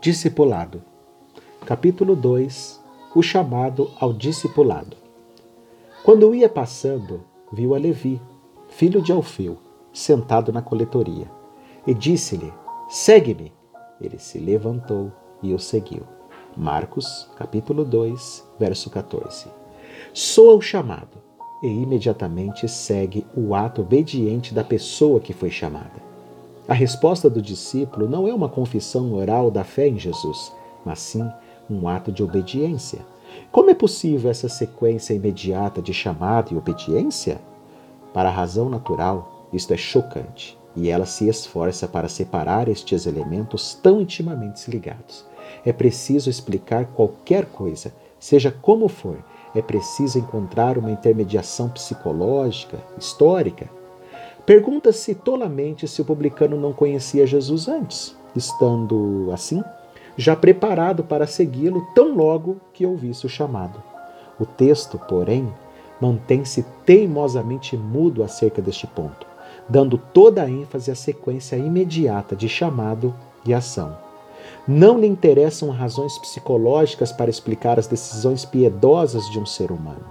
Discipulado. Capítulo 2 O chamado ao discipulado. Quando ia passando, viu a Levi, filho de Alfeu, sentado na coletoria, e disse-lhe: Segue-me. Ele se levantou e o seguiu. Marcos, capítulo 2, verso 14. Soa o chamado e imediatamente segue o ato obediente da pessoa que foi chamada. A resposta do discípulo não é uma confissão oral da fé em Jesus, mas sim um ato de obediência. Como é possível essa sequência imediata de chamado e obediência? Para a razão natural, isto é chocante e ela se esforça para separar estes elementos tão intimamente ligados. É preciso explicar qualquer coisa, seja como for, é preciso encontrar uma intermediação psicológica, histórica, Pergunta-se tolamente se o publicano não conhecia Jesus antes, estando assim, já preparado para segui-lo tão logo que ouvisse o chamado. O texto, porém, mantém-se teimosamente mudo acerca deste ponto, dando toda a ênfase à sequência imediata de chamado e ação. Não lhe interessam razões psicológicas para explicar as decisões piedosas de um ser humano.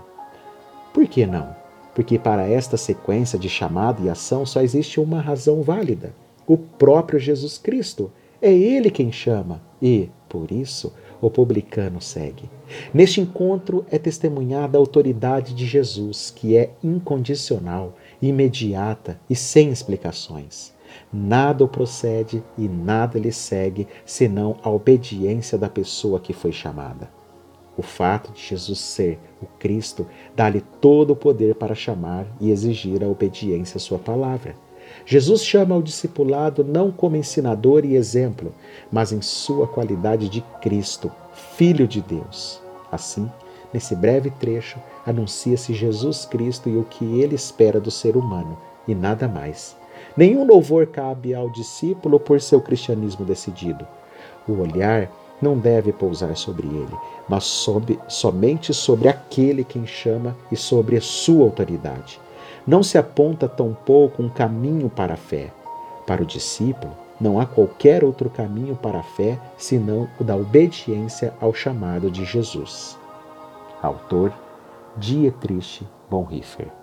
Por que não? Porque para esta sequência de chamada e ação só existe uma razão válida: o próprio Jesus Cristo. É Ele quem chama e, por isso, o publicano segue. Neste encontro é testemunhada a autoridade de Jesus, que é incondicional, imediata e sem explicações. Nada o procede e nada lhe segue senão a obediência da pessoa que foi chamada. O fato de Jesus ser o Cristo dá-lhe todo o poder para chamar e exigir a obediência à sua palavra. Jesus chama o discipulado não como ensinador e exemplo, mas em sua qualidade de Cristo, Filho de Deus. Assim, nesse breve trecho, anuncia-se Jesus Cristo e o que ele espera do ser humano, e nada mais. Nenhum louvor cabe ao discípulo por seu cristianismo decidido. O olhar não deve pousar sobre ele, mas somente sobre aquele quem chama e sobre a sua autoridade. Não se aponta tampouco um caminho para a fé. Para o discípulo, não há qualquer outro caminho para a fé senão o da obediência ao chamado de Jesus. Autor Dietrich Bonhoeffer